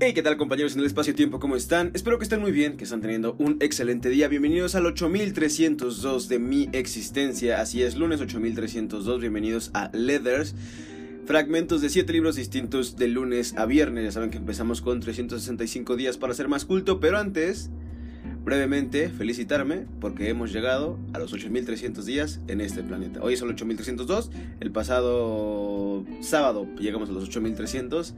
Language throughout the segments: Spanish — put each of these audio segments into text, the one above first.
Hey, ¿qué tal compañeros en el espacio-tiempo? ¿Cómo están? Espero que estén muy bien, que están teniendo un excelente día. Bienvenidos al 8302 de mi existencia. Así es, lunes 8302. Bienvenidos a Leathers. Fragmentos de 7 libros distintos de lunes a viernes. Ya saben que empezamos con 365 días para ser más culto, pero antes, brevemente, felicitarme porque hemos llegado a los 8300 días en este planeta. Hoy el 8302, el pasado sábado llegamos a los 8300.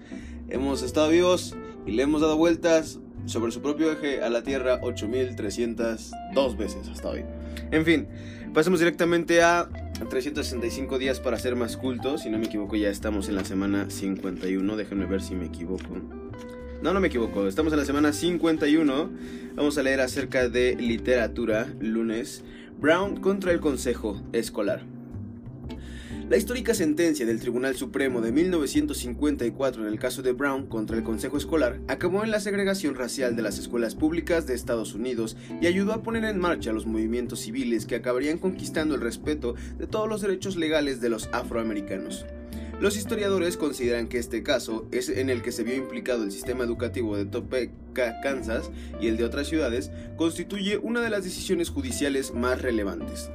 Hemos estado vivos y le hemos dado vueltas sobre su propio eje a la Tierra 8302 veces hasta hoy. En fin, pasemos directamente a 365 días para ser más cultos. Si no me equivoco, ya estamos en la semana 51. Déjenme ver si me equivoco. No, no me equivoco. Estamos en la semana 51. Vamos a leer acerca de literatura, lunes. Brown contra el Consejo Escolar. La histórica sentencia del Tribunal Supremo de 1954 en el caso de Brown contra el Consejo Escolar acabó en la segregación racial de las escuelas públicas de Estados Unidos y ayudó a poner en marcha los movimientos civiles que acabarían conquistando el respeto de todos los derechos legales de los afroamericanos. Los historiadores consideran que este caso es en el que se vio implicado el sistema educativo de Topeka, Kansas y el de otras ciudades, constituye una de las decisiones judiciales más relevantes.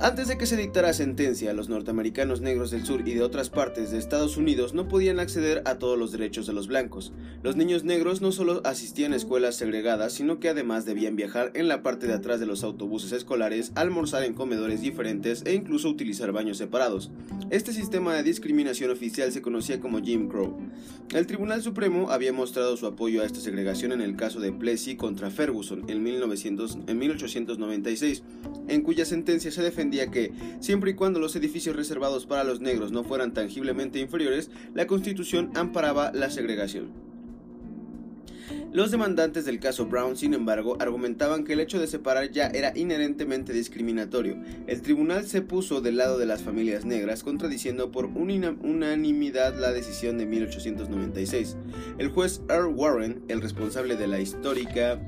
Antes de que se dictara sentencia, los norteamericanos negros del sur y de otras partes de Estados Unidos no podían acceder a todos los derechos de los blancos. Los niños negros no solo asistían a escuelas segregadas, sino que además debían viajar en la parte de atrás de los autobuses escolares, almorzar en comedores diferentes e incluso utilizar baños separados. Este sistema de discriminación oficial se conocía como Jim Crow. El Tribunal Supremo había mostrado su apoyo a esta segregación en el caso de Plessy contra Ferguson en, 1900, en 1896, en cuya sentencia se defendía que, siempre y cuando los edificios reservados para los negros no fueran tangiblemente inferiores, la Constitución amparaba la segregación. Los demandantes del caso Brown, sin embargo, argumentaban que el hecho de separar ya era inherentemente discriminatorio. El tribunal se puso del lado de las familias negras, contradiciendo por unanimidad la decisión de 1896. El juez Earl Warren, el responsable de la histórica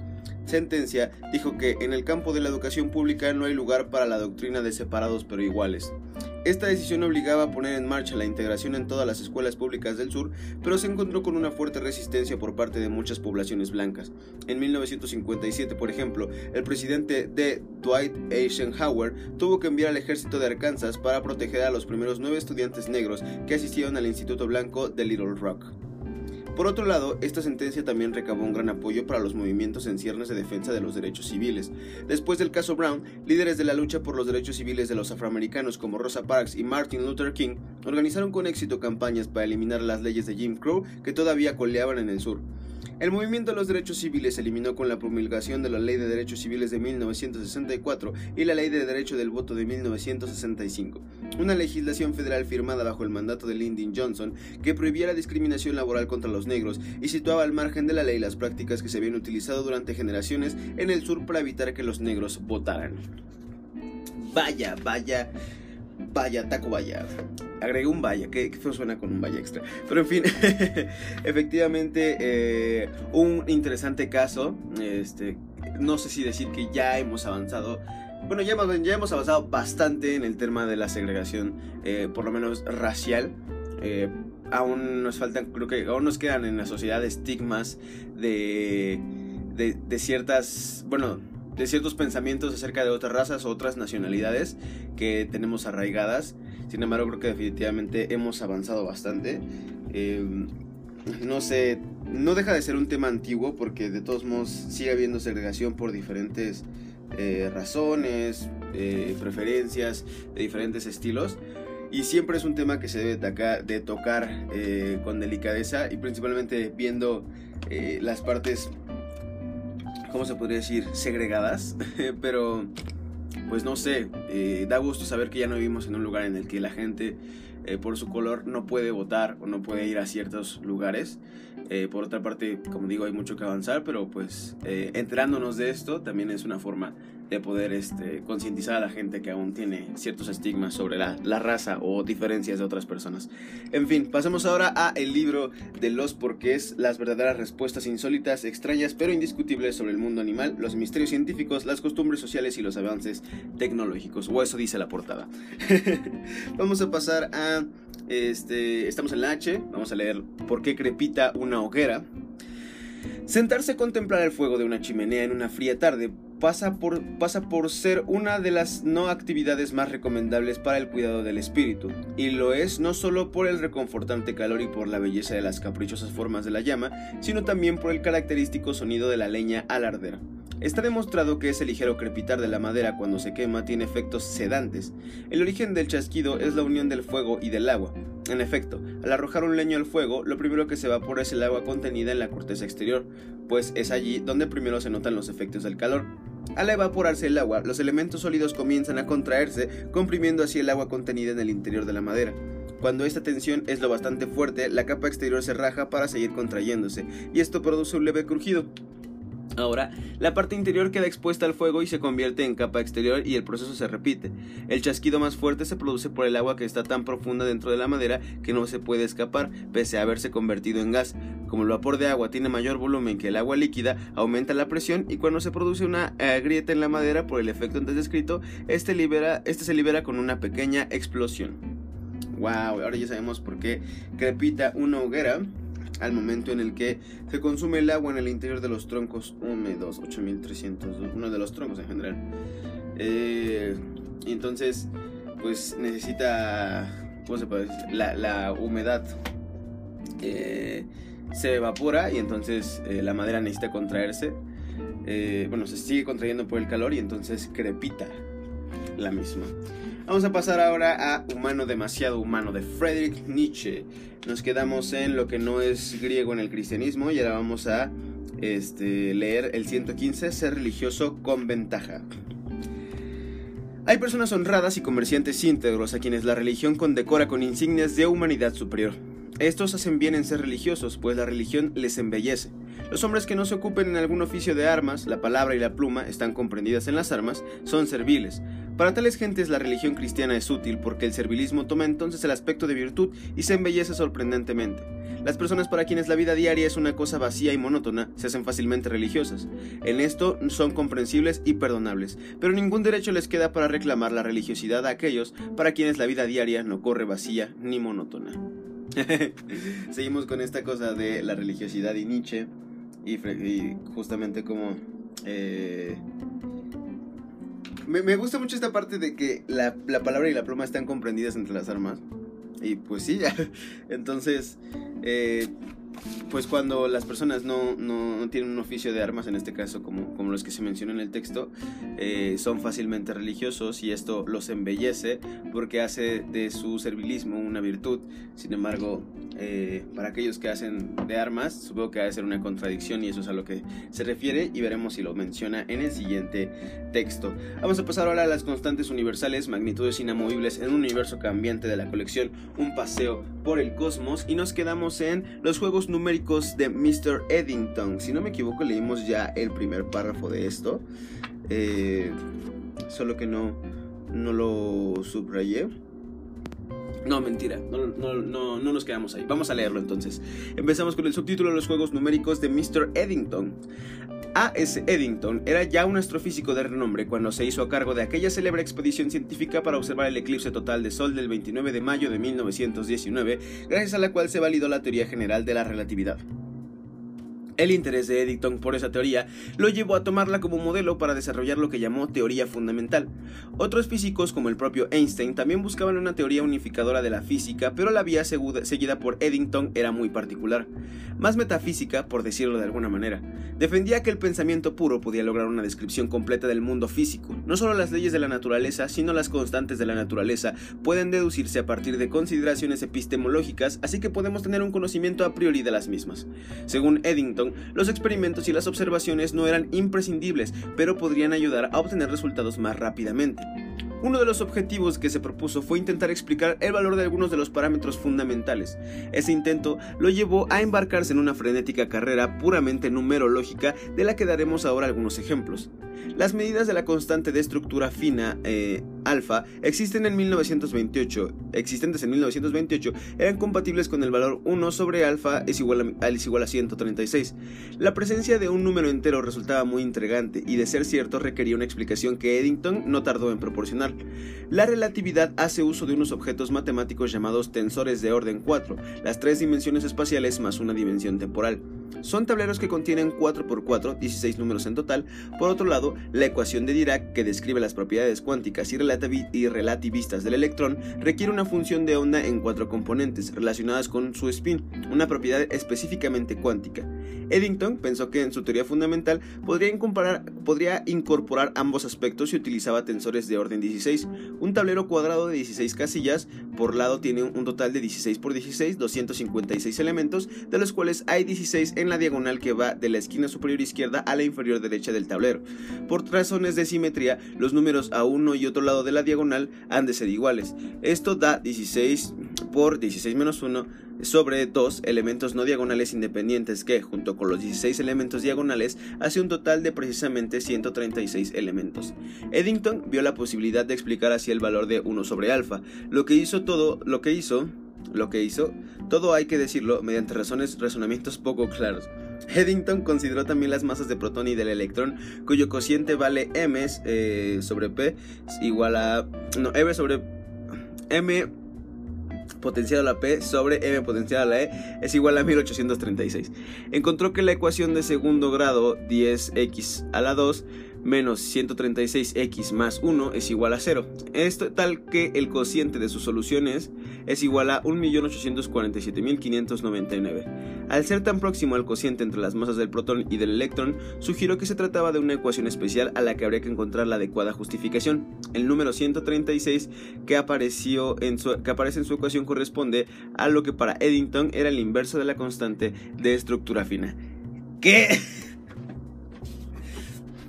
sentencia dijo que en el campo de la educación pública no hay lugar para la doctrina de separados pero iguales. Esta decisión obligaba a poner en marcha la integración en todas las escuelas públicas del sur, pero se encontró con una fuerte resistencia por parte de muchas poblaciones blancas. En 1957, por ejemplo, el presidente de Dwight Eisenhower tuvo que enviar al ejército de Arkansas para proteger a los primeros nueve estudiantes negros que asistieron al Instituto Blanco de Little Rock. Por otro lado, esta sentencia también recabó un gran apoyo para los movimientos en ciernes de defensa de los derechos civiles. Después del caso Brown, líderes de la lucha por los derechos civiles de los afroamericanos como Rosa Parks y Martin Luther King organizaron con éxito campañas para eliminar las leyes de Jim Crow que todavía coleaban en el sur. El movimiento de los derechos civiles se eliminó con la promulgación de la Ley de Derechos Civiles de 1964 y la Ley de Derecho del Voto de 1965, una legislación federal firmada bajo el mandato de Lyndon Johnson que prohibía la discriminación laboral contra los negros y situaba al margen de la ley las prácticas que se habían utilizado durante generaciones en el sur para evitar que los negros votaran. Vaya, vaya, vaya, taco vaya agregué un vaya, que, feo suena con un vaya extra. Pero en fin, efectivamente, eh, un interesante caso. Este, no sé si decir que ya hemos avanzado. Bueno, ya, ya hemos avanzado bastante en el tema de la segregación, eh, por lo menos racial. Eh, aún nos faltan, creo que aún nos quedan en la sociedad estigmas de, de, de ciertas, bueno, de ciertos pensamientos acerca de otras razas otras nacionalidades que tenemos arraigadas. Sin embargo, creo que definitivamente hemos avanzado bastante. Eh, no sé, no deja de ser un tema antiguo porque de todos modos sigue habiendo segregación por diferentes eh, razones, eh, preferencias, de diferentes estilos. Y siempre es un tema que se debe de tocar con delicadeza y principalmente viendo las partes, ¿cómo se podría decir? Segregadas. Pero pues no sé, eh, da gusto saber que ya no vivimos en un lugar en el que la gente eh, por su color no puede votar o no puede ir a ciertos lugares. Eh, por otra parte, como digo, hay mucho que avanzar, pero pues enterándonos de esto también es una forma de poder este, concientizar a la gente que aún tiene ciertos estigmas sobre la, raza o diferencias de otras personas. En fin, pasemos ahora a el libro de los porqués, las verdaderas respuestas insólitas, extrañas pero indiscutibles sobre el mundo animal, los misterios científicos, las costumbres sociales y los avances tecnológicos, o eso dice la portada. Vamos a pasar a Este, estamos en la H, vamos a leer por qué crepita una hoguera. Sentarse a contemplar el fuego de una chimenea en una fría tarde pasa por, ser una de las no actividades más recomendables para el cuidado del espíritu, y lo es no solo por el reconfortante calor y por la belleza de las caprichosas formas de la llama, sino también por el característico sonido de la leña al arder. Está demostrado que ese ligero crepitar de la madera cuando se quema tiene efectos sedantes. El origen del chasquido es la unión del fuego y del agua. En efecto, al arrojar un leño al fuego, lo primero que se evapora es el agua contenida en la corteza exterior, pues es allí donde primero se notan los efectos del calor. Al evaporarse el agua, los elementos sólidos comienzan a contraerse, comprimiendo así el agua contenida en el interior de la madera. Cuando esta tensión es lo bastante fuerte, la capa exterior se raja para seguir contrayéndose, y esto produce un leve crujido. Ahora, la parte interior queda expuesta al fuego y se convierte en capa exterior y el proceso se repite. El chasquido más fuerte se produce por el agua que está tan profunda dentro de la madera que no se puede escapar, pese a haberse convertido en gas. Como el vapor de agua tiene mayor volumen que el agua líquida, aumenta la presión y cuando se produce una eh, grieta en la madera por el efecto antes descrito, este, libera, este se libera con una pequeña explosión. Wow, ahora ya sabemos por qué crepita una hoguera al momento en el que se consume el agua en el interior de los troncos húmedos, 8300, uno de los troncos en general. Eh, entonces, pues necesita, ¿cómo se puede decir? La, humedad eh, se evapora y entonces eh, la madera necesita contraerse. bueno, se sigue contrayendo por el calor y entonces crepita la misma. Vamos a pasar ahora a Humano demasiado humano de Friedrich Nietzsche. Nos quedamos en lo que no es griego en el cristianismo y ahora vamos a este, leer el 115, ser religioso con ventaja. Hay personas honradas y comerciantes íntegros a quienes la religión condecora con insignias de humanidad superior. Estos hacen bien en ser religiosos, pues la religión les embellece. Los hombres que no se ocupen en algún oficio de armas, la palabra y la pluma están comprendidas en las armas, son serviles, para tales gentes la religión cristiana es útil porque el servilismo toma entonces el aspecto de virtud y se embellece sorprendentemente. Las personas para quienes la vida diaria es una cosa vacía y monótona se hacen fácilmente religiosas. En esto son comprensibles y perdonables, pero ningún derecho les queda para reclamar la religiosidad a aquellos para quienes la vida diaria no corre vacía ni monótona. Seguimos con esta cosa de la religiosidad y Nietzsche y, justamente como... Eh, me, gusta mucho esta parte de que la, la, palabra y la pluma están comprendidas entre las armas. Y pues sí. Entonces, eh, pues cuando las personas no, no, tienen un oficio de armas, en este caso como, como los que se mencionan en el texto, eh, son fácilmente religiosos y esto los embellece porque hace de su servilismo una virtud. Sin embargo, eh, para aquellos que hacen de armas, supongo que va a ser una contradicción y eso es a lo que se refiere y veremos si lo menciona en el siguiente texto. Vamos a pasar ahora a las constantes universales, magnitudes inamovibles en un universo cambiante de la colección Un paseo por el cosmos y nos quedamos en los juegos numéricos de Mr. Eddington. Si no me equivoco, leímos ya el primer párrafo de esto, eh, solo que no, no lo subrayé. No, mentira, no, no, no, nos quedamos ahí. Vamos a leerlo entonces. Empezamos con el subtítulo de los juegos numéricos de Mr. Eddington. A.S. Eddington era ya un astrofísico de renombre cuando se hizo a cargo de aquella célebre expedición científica para observar el eclipse total de Sol del 29 de mayo de 1919, gracias a la cual se validó la teoría general de la relatividad. El interés de Eddington por esa teoría lo llevó a tomarla como modelo para desarrollar lo que llamó teoría fundamental. Otros físicos, como el propio Einstein, también buscaban una teoría unificadora de la física, pero la vía seguida por Eddington era muy particular. Más metafísica, por decirlo de alguna manera. Defendía que el pensamiento puro podía lograr una descripción completa del mundo físico. No solo las leyes de la naturaleza, sino las constantes de la naturaleza pueden deducirse a partir de consideraciones epistemológicas, así que podemos tener un conocimiento a priori de las mismas. Según Eddington, los experimentos y las observaciones no eran imprescindibles, pero podrían ayudar a obtener resultados más rápidamente. Uno de los objetivos que se propuso fue intentar explicar el valor de algunos de los parámetros fundamentales. Ese intento lo llevó a embarcarse en una frenética carrera puramente numerológica de la que daremos ahora algunos ejemplos. Las medidas de la constante de estructura fina eh, alfa existen en 1928, existentes en 1928 eran compatibles con el valor 1 sobre alfa es igual, a, igual a 136. La presencia de un número entero resultaba muy intrigante y de ser cierto requería una explicación que Eddington no tardó en proporcionar La relatividad hace uso de unos objetos matemáticos llamados tensores de orden 4, las tres dimensiones espaciales más una dimensión temporal. Son tableros que contienen 4x4, 16 números en total. Por otro lado, la ecuación de Dirac, que describe las propiedades cuánticas y, relativistas del electrón, requiere una función de onda en cuatro componentes relacionadas con su spin, una propiedad específicamente cuántica. Eddington pensó que en su teoría fundamental podría incorporar, ambos aspectos y utilizaba tensores de orden 16. Un tablero cuadrado de 16 casillas por lado tiene un total de 16 por 16, 256 elementos, de los cuales hay 16 en la diagonal que va de la esquina superior izquierda a la inferior derecha del tablero. Por razones de simetría, los números a uno y otro lado de la diagonal han de ser iguales. Esto da 16 por 16 menos 1 sobre dos elementos no diagonales independientes que, junto con los 16 elementos diagonales, hace un total de precisamente 136 elementos. Eddington vio la posibilidad de explicar así el valor de 1 sobre alfa, lo que hizo todo, lo que hizo, lo que hizo, todo hay que decirlo mediante razones, razonamientos poco claros. Eddington consideró también las masas de protón y del electrón, cuyo cociente vale m eh, sobre p igual a no m sobre m potencial a la P sobre M potencial a la E es igual a 1836. Encontró que la ecuación de segundo grado 10x a la 2 menos 136x más 1 es igual a 0. Esto tal que el cociente de sus soluciones es igual a 1.847.599. Al ser tan próximo al cociente entre las masas del protón y del electrón, sugirió que se trataba de una ecuación especial a la que habría que encontrar la adecuada justificación. El número 136 que, apareció en su, que aparece en su ecuación corresponde a lo que para Eddington era el inverso de la constante de estructura fina. ¿Qué?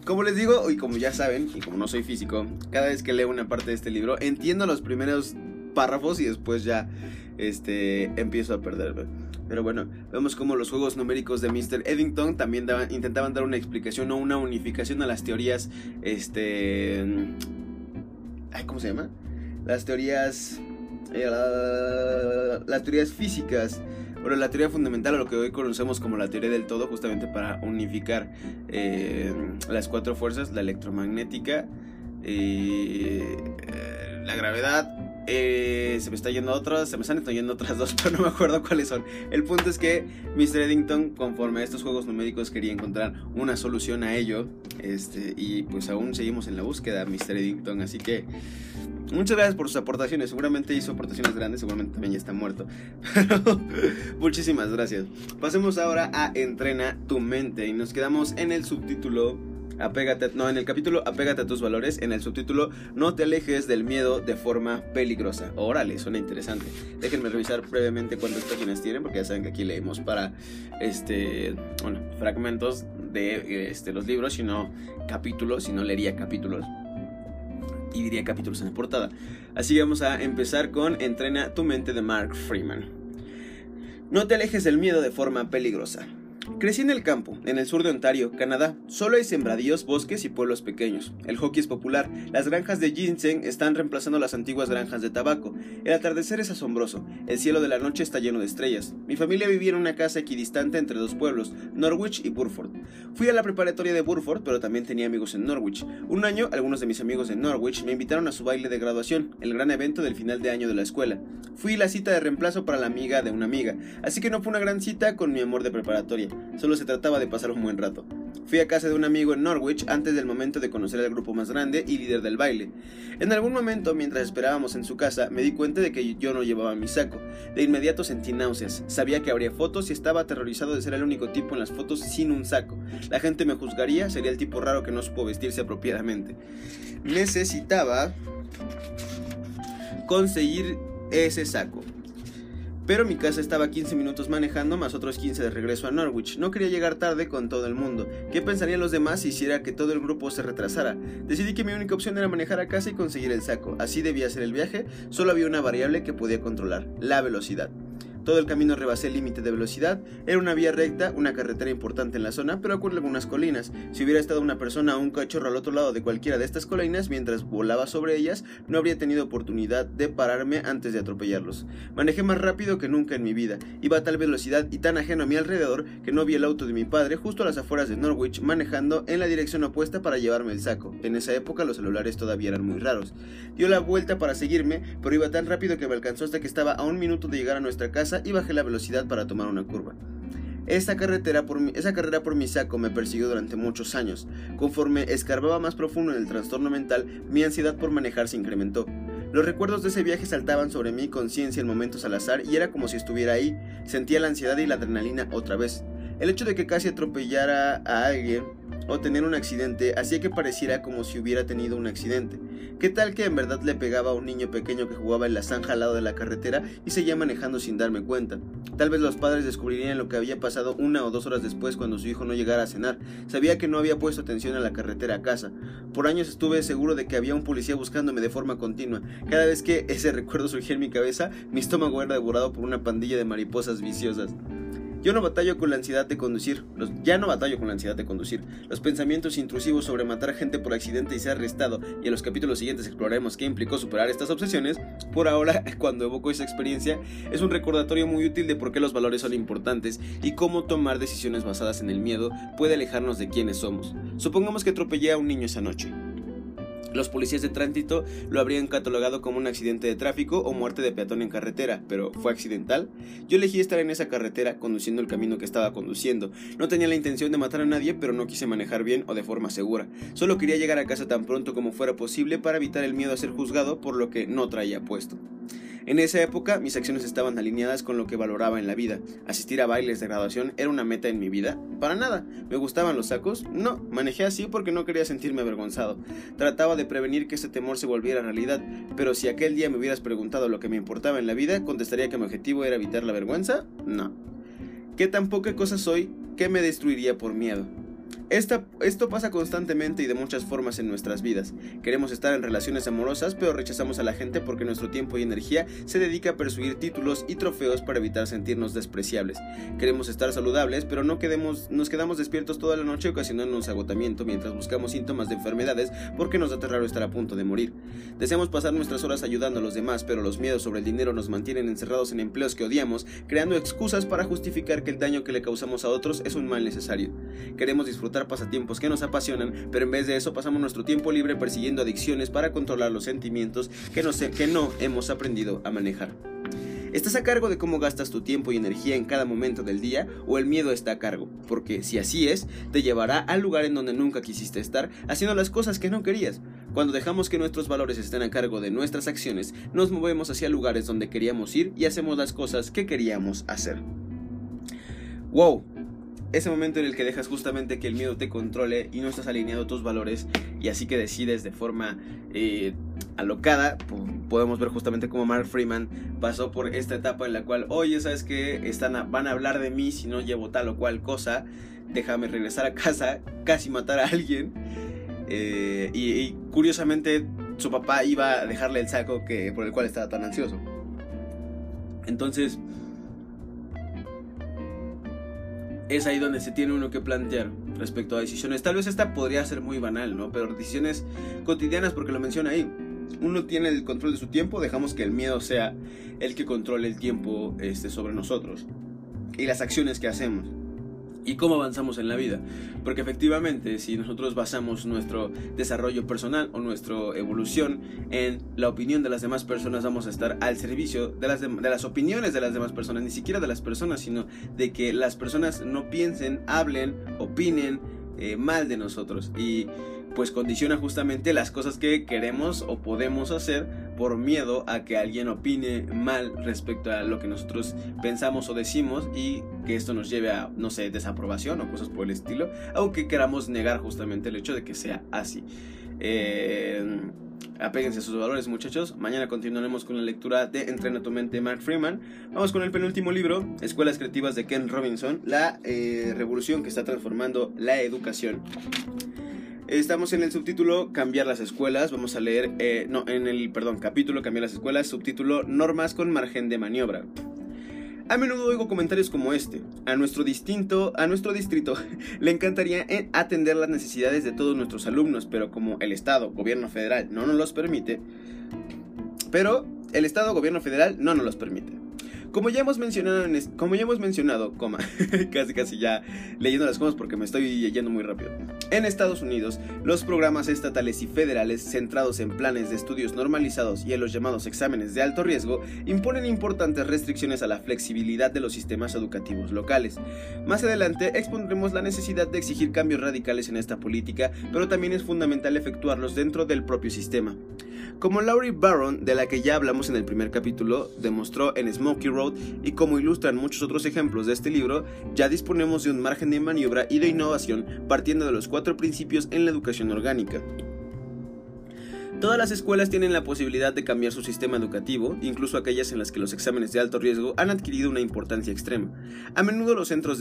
Como les digo, y como ya saben, y como no soy físico, cada vez que leo una parte de este libro, entiendo los primeros párrafos y después ya este, empiezo a perderme. Pero bueno, vemos como los juegos numéricos de Mr. Eddington también intentaban dar una explicación o una unificación a las teorías, este... ¿Cómo se llama? Las teorías... Eh, las teorías físicas bueno, la teoría fundamental, o lo que hoy conocemos como la teoría del todo, justamente para unificar eh, las cuatro fuerzas, la electromagnética, eh, la gravedad, eh, se me está yendo otras, se me están yendo otras dos, pero no me acuerdo cuáles son. El punto es que Mr. Eddington, conforme a estos juegos numéricos, quería encontrar una solución a ello. Este, y pues aún seguimos en la búsqueda, Mr. Eddington. Así que Muchas gracias por sus aportaciones. Seguramente hizo aportaciones grandes, seguramente también ya está muerto. muchísimas gracias. Pasemos ahora a Entrena tu mente y nos quedamos en el subtítulo Apégate, no, en el capítulo Apégate a tus valores, en el subtítulo No te alejes del miedo de forma peligrosa. Órale, suena interesante. Déjenme revisar brevemente cuántas páginas tienen, porque ya saben que aquí leemos para este, bueno, fragmentos de este, los libros, sino capítulos, si no leería capítulos y diría capítulos en la portada. Así que vamos a empezar con Entrena tu mente de Mark Freeman. No te alejes del miedo de forma peligrosa. Crecí en el campo, en el sur de Ontario, Canadá. Solo hay sembradíos, bosques y pueblos pequeños. El hockey es popular. Las granjas de ginseng están reemplazando las antiguas granjas de tabaco. El atardecer es asombroso. El cielo de la noche está lleno de estrellas. Mi familia vivía en una casa equidistante entre dos pueblos, Norwich y Burford. Fui a la preparatoria de Burford, pero también tenía amigos en Norwich. Un año, algunos de mis amigos de Norwich me invitaron a su baile de graduación, el gran evento del final de año de la escuela. Fui la cita de reemplazo para la amiga de una amiga, así que no fue una gran cita con mi amor de preparatoria. Solo se trataba de pasar un buen rato. Fui a casa de un amigo en Norwich antes del momento de conocer al grupo más grande y líder del baile. En algún momento, mientras esperábamos en su casa, me di cuenta de que yo no llevaba mi saco. De inmediato sentí náuseas. Sabía que habría fotos y estaba aterrorizado de ser el único tipo en las fotos sin un saco. La gente me juzgaría, sería el tipo raro que no supo vestirse apropiadamente. Necesitaba conseguir ese saco. Pero mi casa estaba 15 minutos manejando más otros 15 de regreso a Norwich. No quería llegar tarde con todo el mundo. ¿Qué pensarían los demás si hiciera que todo el grupo se retrasara? Decidí que mi única opción era manejar a casa y conseguir el saco. Así debía ser el viaje, solo había una variable que podía controlar, la velocidad. Todo el camino rebasé el límite de velocidad. Era una vía recta, una carretera importante en la zona, pero con algunas colinas. Si hubiera estado una persona o un cachorro al otro lado de cualquiera de estas colinas mientras volaba sobre ellas, no habría tenido oportunidad de pararme antes de atropellarlos. Manejé más rápido que nunca en mi vida. Iba a tal velocidad y tan ajeno a mi alrededor que no vi el auto de mi padre justo a las afueras de Norwich manejando en la dirección opuesta para llevarme el saco. En esa época los celulares todavía eran muy raros. Dio la vuelta para seguirme, pero iba tan rápido que me alcanzó hasta que estaba a un minuto de llegar a nuestra casa y bajé la velocidad para tomar una curva. Esa, carretera por mi, esa carrera por mi saco me persiguió durante muchos años. Conforme escarbaba más profundo en el trastorno mental, mi ansiedad por manejar se incrementó. Los recuerdos de ese viaje saltaban sobre mi conciencia en momentos al azar y era como si estuviera ahí. Sentía la ansiedad y la adrenalina otra vez. El hecho de que casi atropellara a alguien o tener un accidente hacía que pareciera como si hubiera tenido un accidente. ¿Qué tal que en verdad le pegaba a un niño pequeño que jugaba en la zanja al lado de la carretera y seguía manejando sin darme cuenta? Tal vez los padres descubrirían lo que había pasado una o dos horas después cuando su hijo no llegara a cenar. Sabía que no había puesto atención a la carretera a casa. Por años estuve seguro de que había un policía buscándome de forma continua. Cada vez que ese recuerdo surgía en mi cabeza, mi estómago era devorado por una pandilla de mariposas viciosas. Yo no batallo con la ansiedad de conducir, los, ya no batallo con la ansiedad de conducir. Los pensamientos intrusivos sobre matar gente por accidente y ser arrestado, y en los capítulos siguientes exploraremos qué implicó superar estas obsesiones, por ahora, cuando evoco esa experiencia, es un recordatorio muy útil de por qué los valores son importantes y cómo tomar decisiones basadas en el miedo puede alejarnos de quienes somos. Supongamos que atropellé a un niño esa noche. Los policías de tránsito lo habrían catalogado como un accidente de tráfico o muerte de peatón en carretera, pero ¿fue accidental? Yo elegí estar en esa carretera conduciendo el camino que estaba conduciendo. No tenía la intención de matar a nadie, pero no quise manejar bien o de forma segura. Solo quería llegar a casa tan pronto como fuera posible para evitar el miedo a ser juzgado por lo que no traía puesto. En esa época mis acciones estaban alineadas con lo que valoraba en la vida. Asistir a bailes de graduación era una meta en mi vida. Para nada. ¿Me gustaban los sacos? No. Manejé así porque no quería sentirme avergonzado. Trataba de prevenir que ese temor se volviera realidad, pero si aquel día me hubieras preguntado lo que me importaba en la vida, contestaría que mi objetivo era evitar la vergüenza. No. ¿Qué tan poca cosa soy que me destruiría por miedo? Esto pasa constantemente y de muchas formas en nuestras vidas. Queremos estar en relaciones amorosas, pero rechazamos a la gente porque nuestro tiempo y energía se dedica a persuadir títulos y trofeos para evitar sentirnos despreciables. Queremos estar saludables, pero no quedemos, nos quedamos despiertos toda la noche ocasionándonos agotamiento mientras buscamos síntomas de enfermedades porque nos da terror estar a punto de morir. Deseamos pasar nuestras horas ayudando a los demás, pero los miedos sobre el dinero nos mantienen encerrados en empleos que odiamos, creando excusas para justificar que el daño que le causamos a otros es un mal necesario. Queremos disfrutar pasatiempos que nos apasionan, pero en vez de eso pasamos nuestro tiempo libre persiguiendo adicciones para controlar los sentimientos que no, que no hemos aprendido a manejar. ¿Estás a cargo de cómo gastas tu tiempo y energía en cada momento del día o el miedo está a cargo? Porque si así es, te llevará al lugar en donde nunca quisiste estar, haciendo las cosas que no querías. Cuando dejamos que nuestros valores estén a cargo de nuestras acciones, nos movemos hacia lugares donde queríamos ir y hacemos las cosas que queríamos hacer. ¡Wow! Ese momento en el que dejas justamente que el miedo te controle y no estás alineado a tus valores y así que decides de forma eh, alocada, podemos ver justamente cómo Mark Freeman pasó por esta etapa en la cual, oye, ¿sabes que Están van a hablar de mí si no llevo tal o cual cosa, déjame regresar a casa, casi matar a alguien. Eh, y, y, curiosamente su papá iba a dejarle el saco que, por el cual estaba tan ansioso. Entonces, es ahí donde se tiene uno que plantear respecto a decisiones. Tal vez esta podría ser muy banal, ¿no? Pero decisiones cotidianas, porque lo menciona ahí. Uno tiene el control de su tiempo, dejamos que el miedo sea el que controle el tiempo este, sobre nosotros y las acciones que hacemos y cómo avanzamos en la vida. Porque efectivamente, si nosotros basamos nuestro desarrollo personal o nuestra evolución en la opinión de las demás personas, vamos a estar al servicio de las, de, las opiniones de las demás personas, ni siquiera de las personas, sino de que las personas no piensen, hablen, opinen eh, mal de nosotros. Y pues condiciona justamente las cosas que queremos o podemos hacer por miedo a que alguien opine mal respecto a lo que nosotros pensamos o decimos y que esto nos lleve a, no sé, desaprobación o cosas por el estilo, aunque queramos negar justamente el hecho de que sea así. Eh, apéguense a sus valores muchachos. Mañana continuaremos con la lectura de Entrena tu mente Mark Freeman. Vamos con el penúltimo libro, Escuelas Creativas de Ken Robinson, la eh, revolución que está transformando la educación. Estamos en el subtítulo Cambiar las escuelas. Vamos a leer, eh, no, en el, perdón, capítulo Cambiar las escuelas, subtítulo Normas con margen de maniobra. A menudo oigo comentarios como este. A nuestro distinto, a nuestro distrito le encantaría eh, atender las necesidades de todos nuestros alumnos, pero como el Estado, gobierno federal, no nos los permite, pero el Estado, gobierno federal, no nos los permite. Como ya hemos mencionado, como ya hemos mencionado, coma, casi casi ya leyendo las cosas porque me estoy yendo muy rápido. En Estados Unidos, los programas estatales y federales centrados en planes de estudios normalizados y en los llamados exámenes de alto riesgo imponen importantes restricciones a la flexibilidad de los sistemas educativos locales. Más adelante expondremos la necesidad de exigir cambios radicales en esta política, pero también es fundamental efectuarlos dentro del propio sistema. Como Laurie Barron, de la que ya hablamos en el primer capítulo, demostró en Smokey Road y como ilustran muchos otros ejemplos de este libro, ya disponemos de un margen de maniobra y de innovación partiendo de los cuatro principios en la educación orgánica. Todas las escuelas tienen la posibilidad de cambiar su sistema educativo, incluso aquellas en las que los exámenes de alto riesgo han adquirido una importancia extrema. A menudo los centros,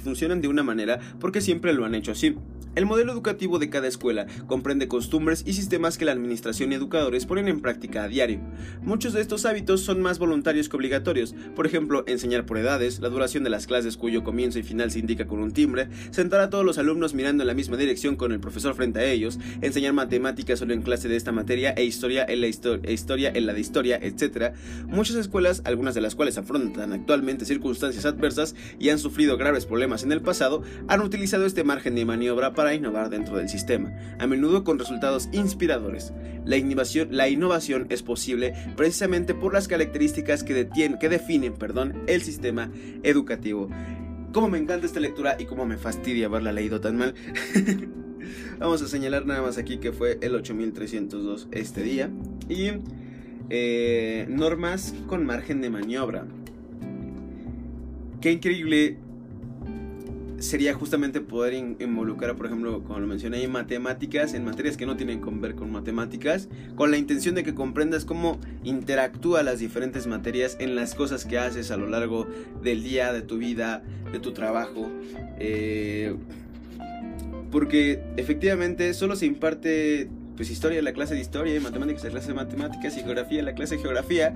funcionan de una manera porque siempre lo han hecho así. El modelo educativo de cada escuela comprende costumbres y sistemas que la administración y educadores ponen en práctica a diario. Muchos de estos hábitos son más voluntarios que obligatorios, por ejemplo, enseñar por edades, la duración de las clases cuyo comienzo y final se indica con un timbre, sentar a todos los alumnos mirando en la misma dirección con el profesor frente a ellos, enseñar matemáticas solo en clase de esta materia e historia en la e historia en la de historia, etc. Muchas escuelas, algunas de las cuales afrontan actualmente circunstancias adversas y han sufrido graves problemas en el pasado, han utilizado este margen de maniobra para para innovar dentro del sistema, a menudo con resultados inspiradores. La innovación, la innovación es posible precisamente por las características que, que definen perdón, el sistema educativo. Como me encanta esta lectura y como me fastidia haberla leído tan mal. Vamos a señalar nada más aquí que fue el 8302 este día. Y eh, normas con margen de maniobra. Qué increíble sería justamente poder involucrar, por ejemplo, como lo mencioné, en matemáticas, en materias que no tienen que ver con matemáticas, con la intención de que comprendas cómo interactúa las diferentes materias en las cosas que haces a lo largo del día, de tu vida, de tu trabajo. Eh, porque efectivamente solo se imparte pues historia la clase de historia, matemáticas la clase de matemáticas, y geografía la clase de geografía,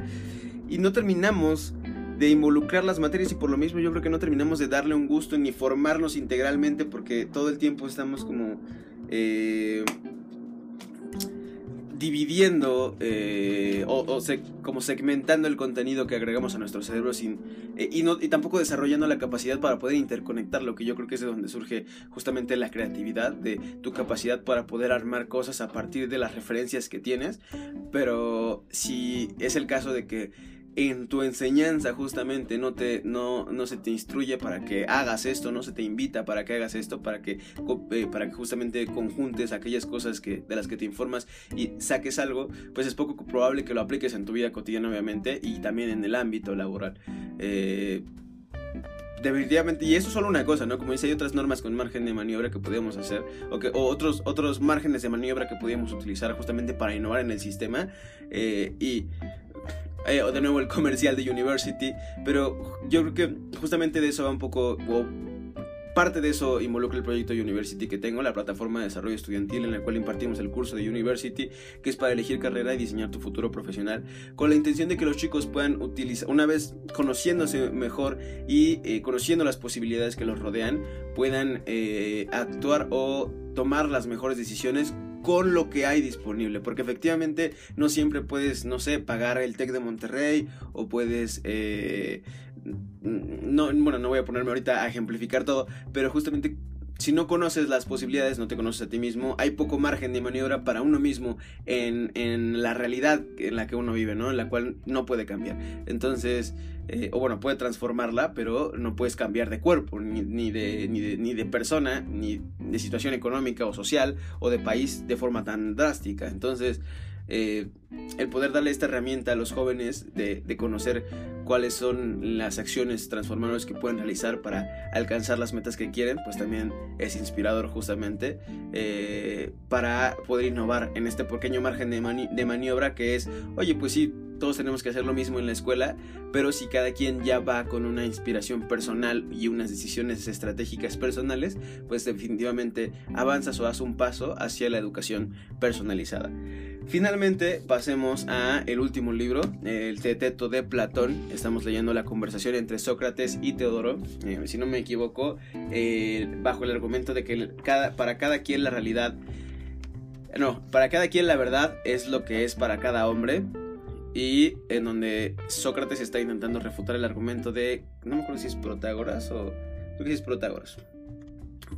y no terminamos de involucrar las materias y por lo mismo yo creo que no terminamos de darle un gusto ni formarnos integralmente porque todo el tiempo estamos como eh, dividiendo eh, o, como segmentando el contenido que agregamos a nuestro cerebro sin, eh, y, no, y tampoco desarrollando la capacidad para poder interconectar lo que yo creo que es de donde surge justamente la creatividad, de tu capacidad para poder armar cosas a partir de las referencias que tienes, pero si es el caso de que en tu enseñanza justamente no te no, no se te instruye para que hagas esto, no se te invita para que hagas esto, para que eh, para que justamente conjuntes aquellas cosas que de las que te informas y saques algo, pues es poco probable que lo apliques en tu vida cotidiana obviamente y también en el ámbito laboral. Eh, definitivamente, y eso es solo una cosa, ¿no? Como dice, hay otras normas con margen de maniobra que podemos hacer, o, que, o otros, otros márgenes de maniobra que podíamos utilizar justamente para innovar en el sistema. Eh, y eh, de nuevo el comercial de University, pero yo creo que justamente de eso va un poco, o parte de eso involucra el proyecto University que tengo, la plataforma de desarrollo estudiantil en la cual impartimos el curso de University, que es para elegir carrera y diseñar tu futuro profesional, con la intención de que los chicos puedan utilizar, una vez conociéndose mejor y eh, conociendo las posibilidades que los rodean, puedan eh, actuar o tomar las mejores decisiones con lo que hay disponible, porque efectivamente no siempre puedes, no sé, pagar el TEC de Monterrey o puedes... Eh, no, bueno, no voy a ponerme ahorita a ejemplificar todo, pero justamente si no conoces las posibilidades, no te conoces a ti mismo, hay poco margen de maniobra para uno mismo en, en la realidad en la que uno vive, ¿no? En la cual no puede cambiar. Entonces, eh, o bueno, puede transformarla, pero no puedes cambiar de cuerpo, ni, ni, de, ni, de, ni de persona, ni de situación económica o social o de país de forma tan drástica. Entonces, eh, el poder darle esta herramienta a los jóvenes de, conocer cuáles son las acciones transformadoras que pueden realizar para alcanzar las metas que quieren, pues también es inspirador justamente eh, para poder innovar en este pequeño margen de, de maniobra que es, oye, pues sí, todos tenemos que hacer lo mismo en la escuela, pero si cada quien ya va con una inspiración personal y unas decisiones estratégicas personales, pues definitivamente avanzas o das un paso hacia la educación personalizada. Finalmente, pasemos a el último libro, el Teteto de Platón. Estamos leyendo la conversación entre Sócrates y Teodoro. Eh, si no me equivoco, eh, bajo el argumento de que cada, para cada quien la realidad... No, para cada quien la verdad es lo que es para cada hombre. Y en donde Sócrates está intentando refutar el argumento de... No me acuerdo si es Protágoras o... Creo que es Protágoras.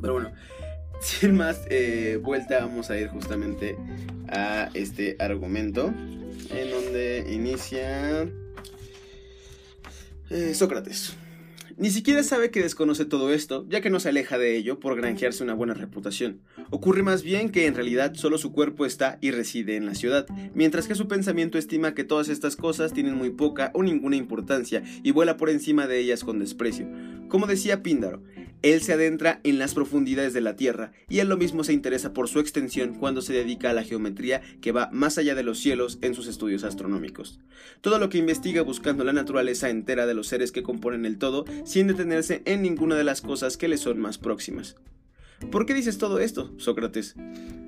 Pero bueno, sin más eh, vuelta vamos a ir justamente a este argumento en donde inicia eh, Sócrates. Ni siquiera sabe que desconoce todo esto, ya que no se aleja de ello por granjearse una buena reputación. Ocurre más bien que en realidad solo su cuerpo está y reside en la ciudad, mientras que su pensamiento estima que todas estas cosas tienen muy poca o ninguna importancia y vuela por encima de ellas con desprecio. Como decía Píndaro, él se adentra en las profundidades de la Tierra y él lo mismo se interesa por su extensión cuando se dedica a la geometría que va más allá de los cielos en sus estudios astronómicos. Todo lo que investiga buscando la naturaleza entera de los seres que componen el todo sin detenerse en ninguna de las cosas que le son más próximas. ¿Por qué dices todo esto, Sócrates?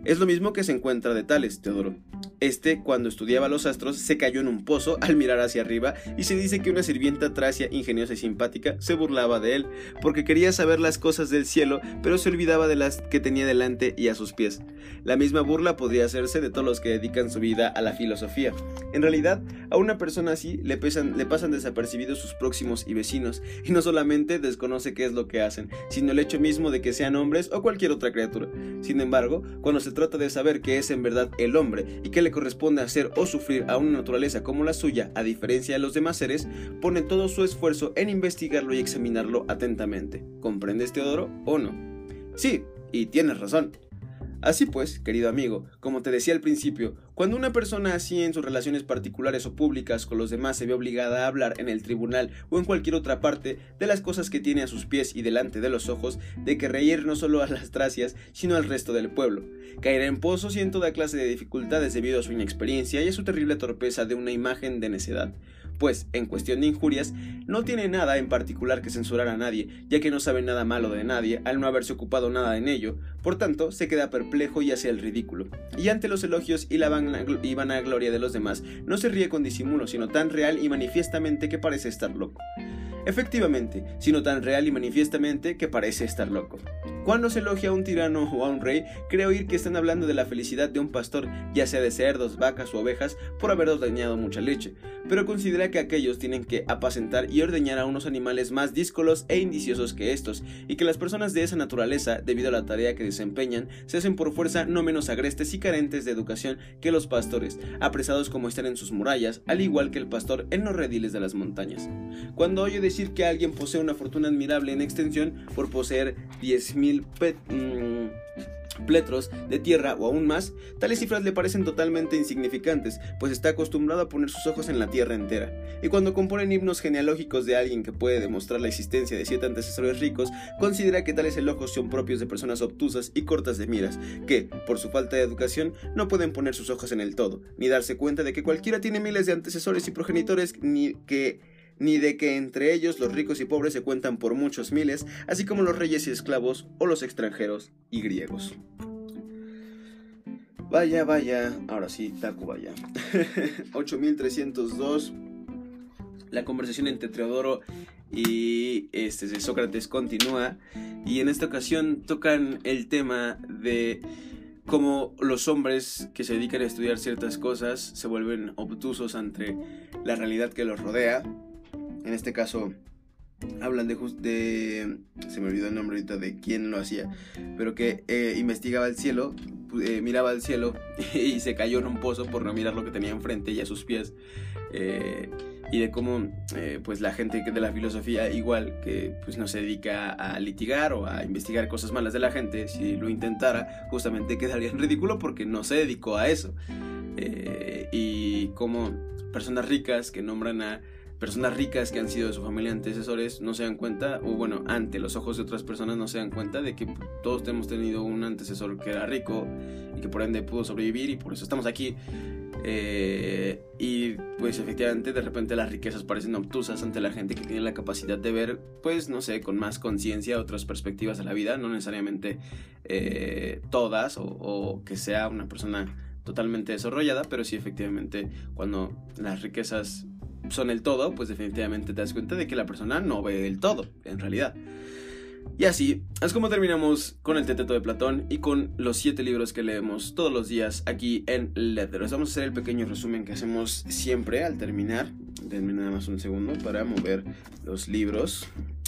Es lo mismo que se encuentra de Tales, Teodoro. Este, cuando estudiaba los astros, se cayó en un pozo al mirar hacia arriba y se dice que una sirvienta tracia ingeniosa y simpática se burlaba de él, porque quería saber las cosas del cielo, pero se olvidaba de las que tenía delante y a sus pies. La misma burla podría hacerse de todos los que dedican su vida a la filosofía. En realidad, a una persona así le, pasan desapercibidos sus próximos y vecinos, y no solamente desconoce qué es lo que hacen, sino el hecho mismo de que sean hombres o cualquier otra criatura. Sin embargo, cuando se trata de saber qué es en verdad el hombre y qué le corresponde hacer o sufrir a una naturaleza como la suya, a diferencia de los demás seres, pone todo su esfuerzo en investigarlo y examinarlo atentamente. ¿Comprendes, Teodoro, o no? Sí, y tienes razón. Así pues, querido amigo, como te decía al principio, cuando una persona así en sus relaciones particulares o públicas con los demás se ve obligada a hablar en el tribunal o en cualquier otra parte de las cosas que tiene a sus pies y delante de los ojos, de que reír no solo a las tracias, sino al resto del pueblo, caerá en pozos y en toda clase de dificultades debido a su inexperiencia y a su terrible torpeza de una imagen de necedad pues, en cuestión de injurias, no tiene nada en particular que censurar a nadie, ya que no sabe nada malo de nadie, al no haberse ocupado nada en ello, por tanto, se queda perplejo y hace el ridículo. Y ante los elogios y la vanagloria de los demás, no se ríe con disimulo, sino tan real y manifiestamente que parece estar loco. Efectivamente, sino tan real y manifiestamente que parece estar loco. Cuando se elogia a un tirano o a un rey, creo oír que están hablando de la felicidad de un pastor, ya sea de cerdos, vacas u ovejas, por haber ordeñado mucha leche, pero considera que aquellos tienen que apacentar y ordeñar a unos animales más díscolos e indiciosos que estos, y que las personas de esa naturaleza, debido a la tarea que desempeñan, se hacen por fuerza no menos agrestes y carentes de educación que los pastores, apresados como están en sus murallas, al igual que el pastor en los rediles de las montañas. Cuando oye decir que alguien posee una fortuna admirable en extensión por poseer 10.000 mm, pletros de tierra o aún más, tales cifras le parecen totalmente insignificantes, pues está acostumbrado a poner sus ojos en la tierra entera. Y cuando componen himnos genealógicos de alguien que puede demostrar la existencia de siete antecesores ricos, considera que tales elogios son propios de personas obtusas y cortas de miras, que, por su falta de educación, no pueden poner sus ojos en el todo, ni darse cuenta de que cualquiera tiene miles de antecesores y progenitores, ni que ni de que entre ellos los ricos y pobres se cuentan por muchos miles, así como los reyes y esclavos o los extranjeros y griegos. Vaya, vaya, ahora sí, Taku vaya. 8302. La conversación entre Teodoro y este, Sócrates continúa y en esta ocasión tocan el tema de cómo los hombres que se dedican a estudiar ciertas cosas se vuelven obtusos ante la realidad que los rodea en este caso hablan de, de se me olvidó el nombre ahorita de quién lo hacía, pero que eh, investigaba el cielo, eh, miraba al cielo y se cayó en un pozo por no mirar lo que tenía enfrente y a sus pies. Eh, y de cómo pues la gente de la filosofía igual que pues no se dedica a litigar o a investigar cosas malas de la gente si lo intentara justamente quedaría en ridículo porque no se dedicó a eso y como personas ricas que nombran a personas ricas que han sido de su familia antecesores no se dan cuenta, o bueno, ante los ojos de otras personas no se dan cuenta de que todos hemos tenido un antecesor que era rico y que por ende pudo sobrevivir y por eso estamos aquí. Eh, y pues efectivamente de repente las riquezas parecen obtusas ante la gente que tiene la capacidad de ver, pues no sé, con más conciencia otras perspectivas de la vida, no necesariamente eh, todas o, o que sea una persona totalmente desarrollada, pero sí efectivamente cuando las riquezas son el todo, pues definitivamente te das cuenta de que la persona no ve el todo, en realidad. Y así es como terminamos con el Teteto de Platón y con los siete libros que leemos todos los días aquí en Letters. Vamos a hacer el pequeño resumen que hacemos siempre al terminar. Denme nada más un segundo para mover los libros.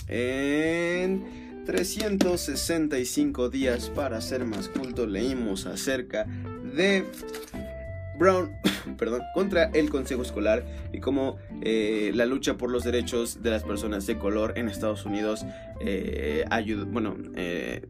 En 365 días para ser más culto leímos acerca de Brown perdón, contra el Consejo Escolar y cómo eh, la lucha por los derechos de las personas de color en Estados Unidos eh, bueno, eh,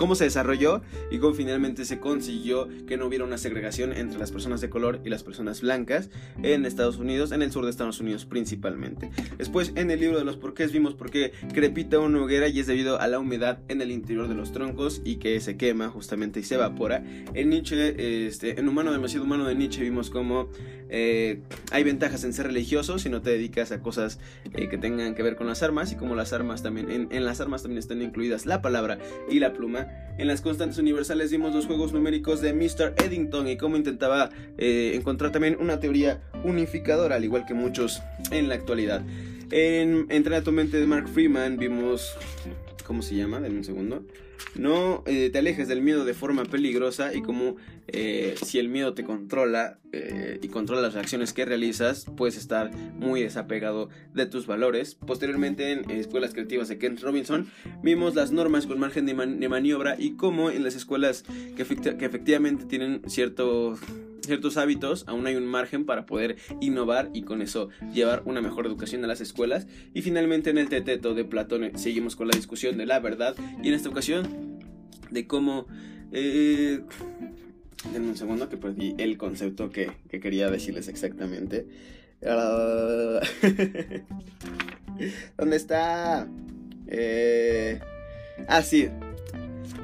cómo se desarrolló y cómo finalmente se consiguió que no hubiera una segregación entre las personas de color y las personas blancas en Estados Unidos, en el sur de Estados Unidos principalmente. Después, en el libro de los porqués vimos por qué crepita una hoguera y es debido a la humedad en el interior de los troncos y que se quema justamente y se evapora. En Nietzsche, este, en Humano demasiado humano de Nietzsche vimos cómo eh, hay ventajas en ser religioso si no te dedicas a cosas eh, que tengan que ver con las armas y como las armas también, en, las armas también están incluidas la palabra y la pluma en las constantes universales vimos los juegos numéricos de Mr. Eddington y cómo intentaba eh, encontrar también una teoría unificadora, al igual que muchos en la actualidad. En Entrena tu mente de Mark Freeman vimos... ¿Cómo se llama? Denme un segundo. No eh, te alejes del miedo de forma peligrosa y como eh, si el miedo te controla eh, y controla las reacciones que realizas, puedes estar muy desapegado de tus valores. Posteriormente en Escuelas Creativas de Kent Robinson vimos las normas con margen de, maniobra y cómo en las escuelas que, que efectivamente tienen cierto ciertos hábitos, aún hay un margen para poder innovar y con eso llevar una mejor educación a las escuelas. Y finalmente en el teteto de Platón seguimos con la discusión de la verdad y en esta ocasión de cómo... Eh, denme un segundo que perdí el concepto que, quería decirles exactamente. Uh, ¿Dónde está? Eh, ah, sí.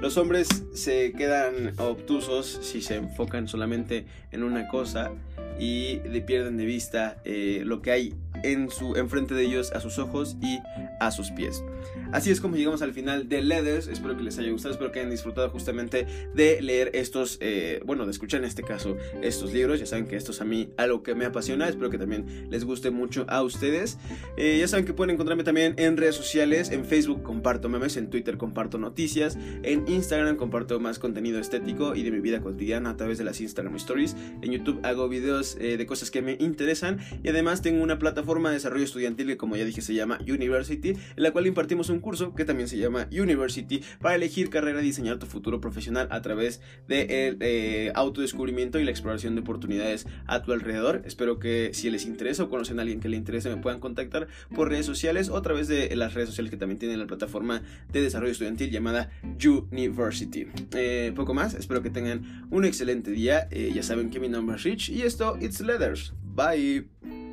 Los hombres se quedan obtusos si se enfocan solamente en una cosa y pierden de vista eh, lo que hay en su enfrente de ellos a sus ojos y a sus pies. Así es como llegamos al final de Leathers. Espero que les haya gustado, espero que hayan disfrutado justamente de leer estos, eh, bueno, de escuchar en este caso estos libros. Ya saben que esto es a mí algo que me apasiona. Espero que también les guste mucho a ustedes. Eh, ya saben que pueden encontrarme también en redes sociales. En Facebook comparto memes, en Twitter comparto noticias, en Instagram comparto más contenido estético y de mi vida cotidiana a través de las Instagram Stories. En YouTube hago videos eh, de cosas que me interesan y además tengo una plataforma de desarrollo estudiantil que como ya dije se llama University, en la cual impartimos un curso que también se llama University para elegir carrera y diseñar tu futuro profesional a través del de eh, autodescubrimiento y la exploración de oportunidades a tu alrededor. Espero que si les interesa o conocen a alguien que le interese me puedan contactar por redes sociales o a través de las redes sociales que también tienen la plataforma de desarrollo estudiantil llamada University. Eh, poco más, espero que tengan un excelente día. Eh, ya saben que mi nombre es Rich y esto, It's Leathers. Bye.